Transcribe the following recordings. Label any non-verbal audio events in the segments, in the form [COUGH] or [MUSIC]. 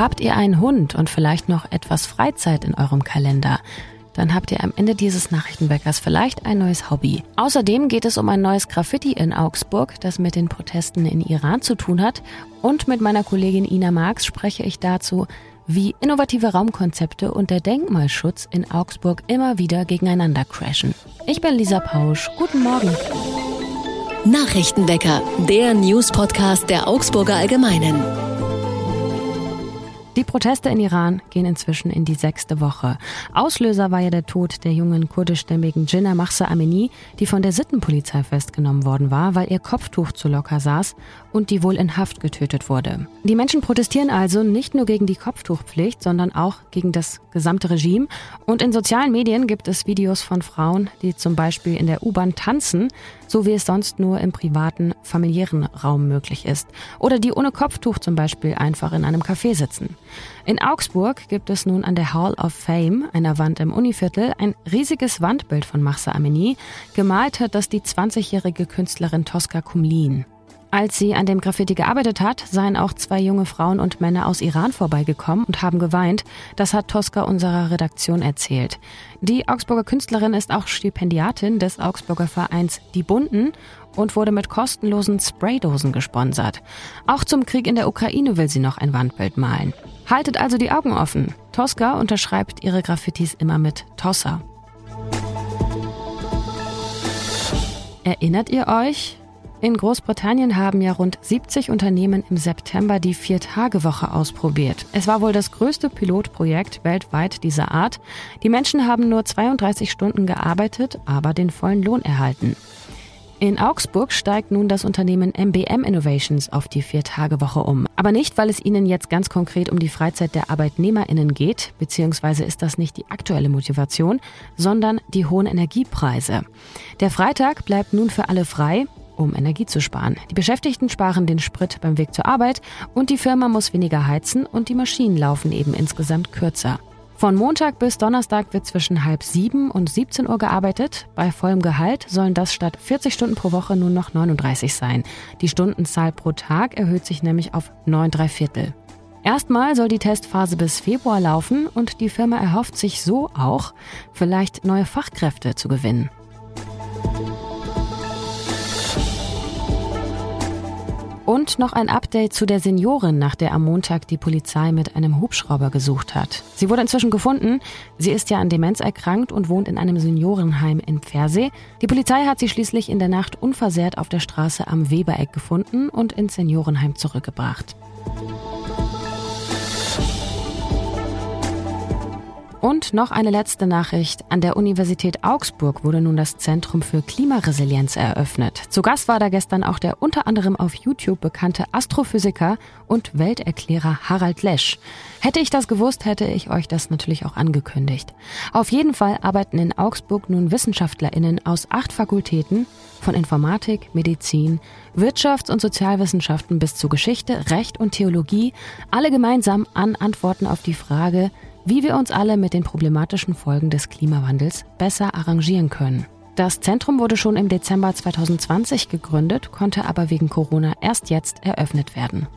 Habt ihr einen Hund und vielleicht noch etwas Freizeit in eurem Kalender? Dann habt ihr am Ende dieses Nachrichtenweckers vielleicht ein neues Hobby. Außerdem geht es um ein neues Graffiti in Augsburg, das mit den Protesten in Iran zu tun hat. Und mit meiner Kollegin Ina Marx spreche ich dazu, wie innovative Raumkonzepte und der Denkmalschutz in Augsburg immer wieder gegeneinander crashen. Ich bin Lisa Pausch. Guten Morgen. Nachrichtenwecker, der News-Podcast der Augsburger Allgemeinen. Die Proteste in Iran gehen inzwischen in die sechste Woche. Auslöser war ja der Tod der jungen kurdischstämmigen Jinnah Mahsa Amini, die von der Sittenpolizei festgenommen worden war, weil ihr Kopftuch zu locker saß und die wohl in Haft getötet wurde. Die Menschen protestieren also nicht nur gegen die Kopftuchpflicht, sondern auch gegen das gesamte Regime. Und in sozialen Medien gibt es Videos von Frauen, die zum Beispiel in der U-Bahn tanzen, so wie es sonst nur im privaten, familiären Raum möglich ist. Oder die ohne Kopftuch zum Beispiel einfach in einem Café sitzen. In Augsburg gibt es nun an der Hall of Fame, einer Wand im Univiertel, ein riesiges Wandbild von Mahsa Amini. Gemalt hat das die 20-jährige Künstlerin Tosca Kumlin. Als sie an dem Graffiti gearbeitet hat, seien auch zwei junge Frauen und Männer aus Iran vorbeigekommen und haben geweint. Das hat Tosca unserer Redaktion erzählt. Die Augsburger Künstlerin ist auch Stipendiatin des Augsburger Vereins Die Bunten und wurde mit kostenlosen Spraydosen gesponsert. Auch zum Krieg in der Ukraine will sie noch ein Wandbild malen. Haltet also die Augen offen. Tosca unterschreibt ihre Graffitis immer mit Tossa. Erinnert ihr euch? In Großbritannien haben ja rund 70 Unternehmen im September die Vier-Tage-Woche ausprobiert. Es war wohl das größte Pilotprojekt weltweit dieser Art. Die Menschen haben nur 32 Stunden gearbeitet, aber den vollen Lohn erhalten. In Augsburg steigt nun das Unternehmen MBM Innovations auf die Vier-Tage-Woche um. Aber nicht, weil es ihnen jetzt ganz konkret um die Freizeit der ArbeitnehmerInnen geht, beziehungsweise ist das nicht die aktuelle Motivation, sondern die hohen Energiepreise. Der Freitag bleibt nun für alle frei um Energie zu sparen. Die Beschäftigten sparen den Sprit beim Weg zur Arbeit und die Firma muss weniger heizen und die Maschinen laufen eben insgesamt kürzer. Von Montag bis Donnerstag wird zwischen halb sieben und 17 Uhr gearbeitet. Bei vollem Gehalt sollen das statt 40 Stunden pro Woche nur noch 39 sein. Die Stundenzahl pro Tag erhöht sich nämlich auf 9 Viertel. Erstmal soll die Testphase bis Februar laufen und die Firma erhofft sich so auch, vielleicht neue Fachkräfte zu gewinnen. Und noch ein Update zu der Seniorin, nach der am Montag die Polizei mit einem Hubschrauber gesucht hat. Sie wurde inzwischen gefunden. Sie ist ja an Demenz erkrankt und wohnt in einem Seniorenheim in Pfersee. Die Polizei hat sie schließlich in der Nacht unversehrt auf der Straße am Webereck gefunden und ins Seniorenheim zurückgebracht. Und noch eine letzte Nachricht. An der Universität Augsburg wurde nun das Zentrum für Klimaresilienz eröffnet. Zu Gast war da gestern auch der unter anderem auf YouTube bekannte Astrophysiker und Welterklärer Harald Lesch. Hätte ich das gewusst, hätte ich euch das natürlich auch angekündigt. Auf jeden Fall arbeiten in Augsburg nun WissenschaftlerInnen aus acht Fakultäten von Informatik, Medizin, Wirtschafts- und Sozialwissenschaften bis zu Geschichte, Recht und Theologie, alle gemeinsam an Antworten auf die Frage, wie wir uns alle mit den problematischen Folgen des Klimawandels besser arrangieren können. Das Zentrum wurde schon im Dezember 2020 gegründet, konnte aber wegen Corona erst jetzt eröffnet werden.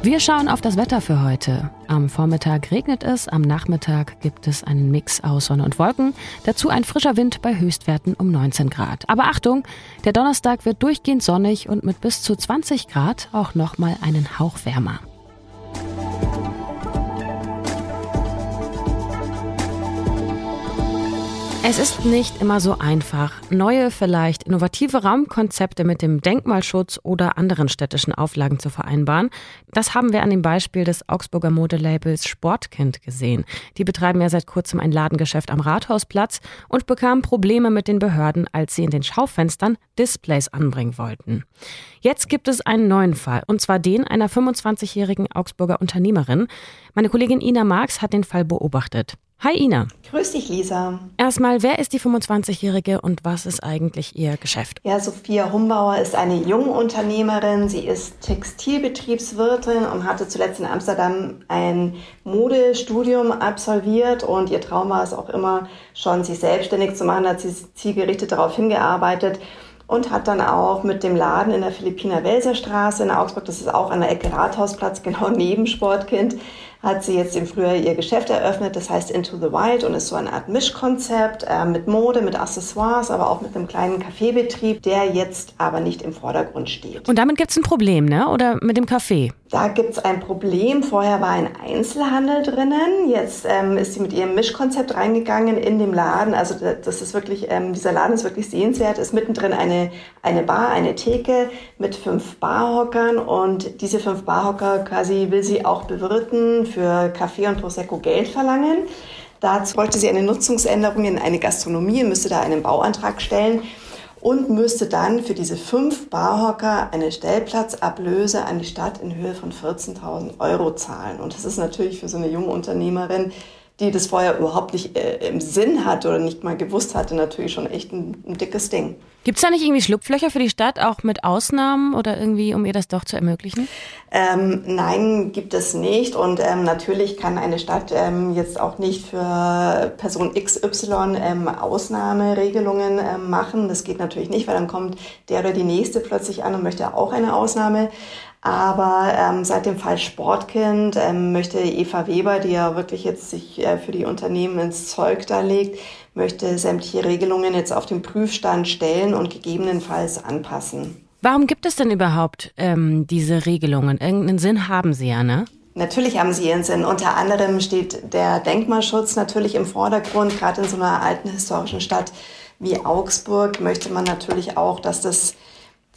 Wir schauen auf das Wetter für heute. Am Vormittag regnet es, am Nachmittag gibt es einen Mix aus Sonne und Wolken, dazu ein frischer Wind bei Höchstwerten um 19 Grad. Aber Achtung, der Donnerstag wird durchgehend sonnig und mit bis zu 20 Grad auch nochmal einen Hauch wärmer. Es ist nicht immer so einfach, neue, vielleicht innovative Raumkonzepte mit dem Denkmalschutz oder anderen städtischen Auflagen zu vereinbaren. Das haben wir an dem Beispiel des Augsburger Modelabels Sportkind gesehen. Die betreiben ja seit kurzem ein Ladengeschäft am Rathausplatz und bekamen Probleme mit den Behörden, als sie in den Schaufenstern Displays anbringen wollten. Jetzt gibt es einen neuen Fall, und zwar den einer 25-jährigen Augsburger Unternehmerin. Meine Kollegin Ina Marx hat den Fall beobachtet. Hi Ina. Grüß dich, Lisa. Erstmal, wer ist die 25-Jährige und was ist eigentlich ihr Geschäft? Ja, Sophia Humbauer ist eine junge Unternehmerin. Sie ist Textilbetriebswirtin und hatte zuletzt in Amsterdam ein Modestudium absolviert und ihr Traum war es auch immer schon, sich selbstständig zu machen, hat sie zielgerichtet darauf hingearbeitet und hat dann auch mit dem Laden in der Philippiner Welser Straße in Augsburg, das ist auch an der Ecke Rathausplatz, [LAUGHS] genau neben Sportkind, hat sie jetzt im Frühjahr ihr Geschäft eröffnet, das heißt Into the Wild und ist so eine Art Mischkonzept äh, mit Mode, mit Accessoires, aber auch mit einem kleinen Kaffeebetrieb, der jetzt aber nicht im Vordergrund steht. Und damit gibt es ein Problem, ne? Oder mit dem Kaffee? Da gibt es ein Problem. Vorher war ein Einzelhandel drinnen. Jetzt ähm, ist sie mit ihrem Mischkonzept reingegangen in dem Laden. Also das ist wirklich, ähm, dieser Laden ist wirklich sehenswert. Ist mittendrin eine, eine Bar, eine Theke mit fünf Barhockern und diese fünf Barhocker quasi will sie auch bewirten, für Kaffee und Prosecco Geld verlangen. Dazu wollte sie eine Nutzungsänderung in eine Gastronomie müsste da einen Bauantrag stellen und müsste dann für diese fünf Barhocker eine Stellplatzablöse an die Stadt in Höhe von 14.000 Euro zahlen. Und das ist natürlich für so eine junge Unternehmerin die das vorher überhaupt nicht äh, im Sinn hatte oder nicht mal gewusst hatte, natürlich schon echt ein, ein dickes Ding. Gibt es da nicht irgendwie Schlupflöcher für die Stadt, auch mit Ausnahmen oder irgendwie, um ihr das doch zu ermöglichen? Ähm, nein, gibt es nicht. Und ähm, natürlich kann eine Stadt ähm, jetzt auch nicht für Person XY ähm, Ausnahmeregelungen ähm, machen. Das geht natürlich nicht, weil dann kommt der oder die nächste plötzlich an und möchte auch eine Ausnahme. Aber ähm, seit dem Fall Sportkind ähm, möchte Eva Weber, die ja wirklich jetzt sich äh, für die Unternehmen ins Zeug da legt, möchte sämtliche Regelungen jetzt auf den Prüfstand stellen und gegebenenfalls anpassen. Warum gibt es denn überhaupt ähm, diese Regelungen? Irgendeinen Sinn haben sie ja, ne? Natürlich haben sie ihren Sinn. Unter anderem steht der Denkmalschutz natürlich im Vordergrund. Gerade in so einer alten historischen Stadt wie Augsburg möchte man natürlich auch, dass das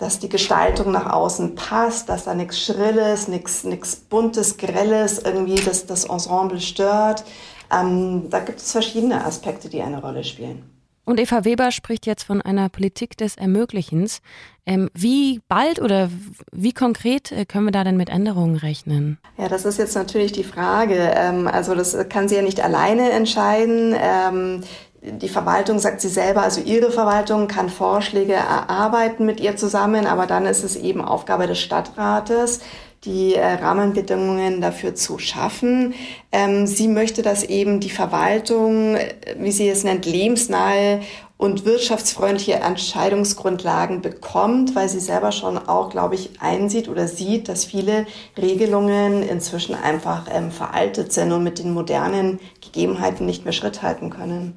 dass die Gestaltung nach außen passt, dass da nichts Schrilles, nichts, Buntes, Grelles irgendwie das, das Ensemble stört. Ähm, da gibt es verschiedene Aspekte, die eine Rolle spielen. Und Eva Weber spricht jetzt von einer Politik des Ermöglichens. Ähm, wie bald oder wie konkret äh, können wir da denn mit Änderungen rechnen? Ja, das ist jetzt natürlich die Frage. Ähm, also das kann sie ja nicht alleine entscheiden. Ähm, die Verwaltung, sagt sie selber, also ihre Verwaltung kann Vorschläge erarbeiten mit ihr zusammen, aber dann ist es eben Aufgabe des Stadtrates, die äh, Rahmenbedingungen dafür zu schaffen. Ähm, sie möchte, dass eben die Verwaltung, äh, wie sie es nennt, lebensnahe und wirtschaftsfreundliche Entscheidungsgrundlagen bekommt, weil sie selber schon auch, glaube ich, einsieht oder sieht, dass viele Regelungen inzwischen einfach ähm, veraltet sind und mit den modernen Gegebenheiten nicht mehr Schritt halten können.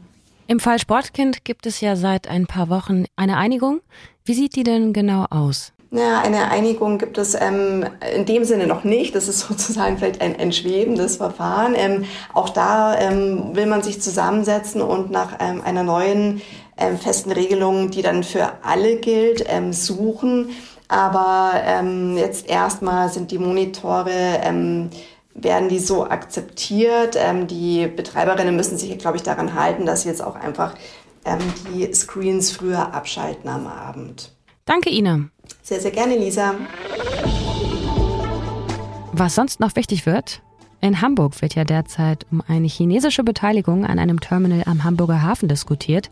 Im Fall Sportkind gibt es ja seit ein paar Wochen eine Einigung. Wie sieht die denn genau aus? Ja, eine Einigung gibt es ähm, in dem Sinne noch nicht. Das ist [LAUGHS] sozusagen vielleicht ein, ein schwebendes Verfahren. Ähm, auch da ähm, will man sich zusammensetzen und nach ähm, einer neuen ähm, festen Regelung, die dann für alle gilt, ähm, suchen. Aber jetzt erstmal sind die Monitore werden die so akzeptiert. Ähm, die Betreiberinnen müssen sich, glaube ich, daran halten, dass sie jetzt auch einfach ähm, die Screens früher abschalten am Abend. Danke Ihnen. Sehr, sehr gerne, Lisa. Was sonst noch wichtig wird? In Hamburg wird ja derzeit um eine chinesische Beteiligung an einem Terminal am Hamburger Hafen diskutiert.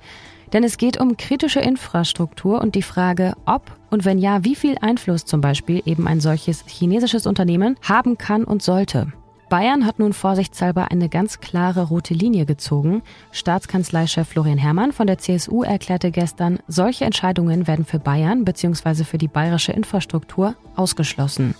Denn es geht um kritische Infrastruktur und die Frage, ob und wenn ja, wie viel Einfluss zum Beispiel eben ein solches chinesisches Unternehmen haben kann und sollte. Bayern hat nun vorsichtshalber eine ganz klare rote Linie gezogen. Staatskanzleichef Florian Herrmann von der CSU erklärte gestern, solche Entscheidungen werden für Bayern bzw. für die bayerische Infrastruktur ausgeschlossen.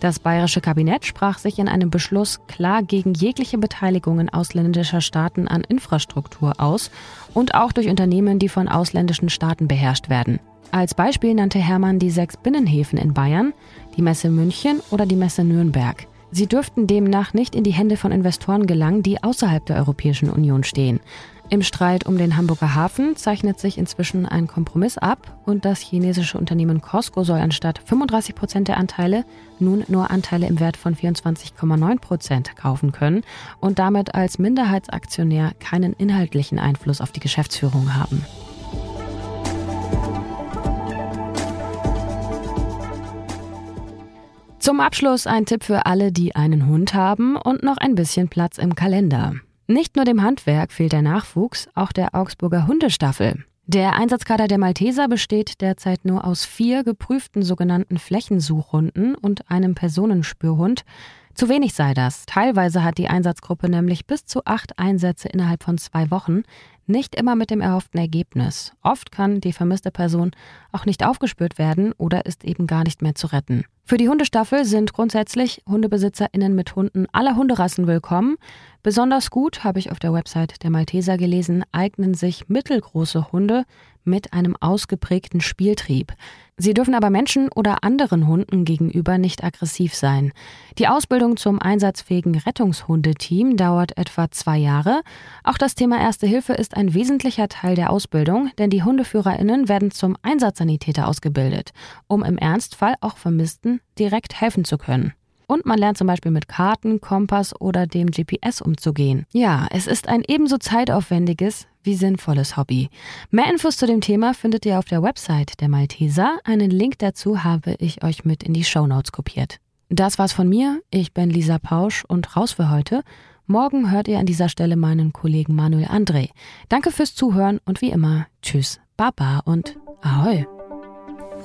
Das bayerische Kabinett sprach sich in einem Beschluss klar gegen jegliche Beteiligungen ausländischer Staaten an Infrastruktur aus und auch durch Unternehmen, die von ausländischen Staaten beherrscht werden. Als Beispiel nannte Hermann die sechs Binnenhäfen in Bayern, die Messe München oder die Messe Nürnberg. Sie dürften demnach nicht in die Hände von Investoren gelangen, die außerhalb der Europäischen Union stehen. Im Streit um den Hamburger Hafen zeichnet sich inzwischen ein Kompromiss ab und das chinesische Unternehmen Costco soll anstatt 35 Prozent der Anteile nun nur Anteile im Wert von 24,9 Prozent kaufen können und damit als Minderheitsaktionär keinen inhaltlichen Einfluss auf die Geschäftsführung haben. Zum Abschluss ein Tipp für alle, die einen Hund haben und noch ein bisschen Platz im Kalender. Nicht nur dem Handwerk fehlt der Nachwuchs, auch der Augsburger Hundestaffel. Der Einsatzkader der Malteser besteht derzeit nur aus vier geprüften sogenannten Flächensuchhunden und einem Personenspürhund. Zu wenig sei das. Teilweise hat die Einsatzgruppe nämlich bis zu acht Einsätze innerhalb von zwei Wochen. Nicht immer mit dem erhofften Ergebnis. Oft kann die vermisste Person auch nicht aufgespürt werden oder ist eben gar nicht mehr zu retten. Für die Hundestaffel sind grundsätzlich HundebesitzerInnen mit Hunden aller Hunderassen willkommen. Besonders gut, habe ich auf der Website der Malteser gelesen, eignen sich mittelgroße Hunde mit einem ausgeprägten Spieltrieb. Sie dürfen aber Menschen oder anderen Hunden gegenüber nicht aggressiv sein. Die Ausbildung zum einsatzfähigen Rettungshundeteam dauert etwa zwei Jahre. Auch das Thema Erste Hilfe ist ein wesentlicher Teil der Ausbildung, denn die HundeführerInnen werden zum Einsatzsanitäter ausgebildet, um im Ernstfall auch Vermissten direkt helfen zu können. Und man lernt zum Beispiel mit Karten, Kompass oder dem GPS umzugehen. Ja, es ist ein ebenso zeitaufwendiges wie sinnvolles Hobby. Mehr Infos zu dem Thema findet ihr auf der Website der Malteser. Einen Link dazu habe ich euch mit in die Show Notes kopiert. Das war's von mir. Ich bin Lisa Pausch und raus für heute. Morgen hört ihr an dieser Stelle meinen Kollegen Manuel André. Danke fürs Zuhören und wie immer, tschüss, baba und ahoi.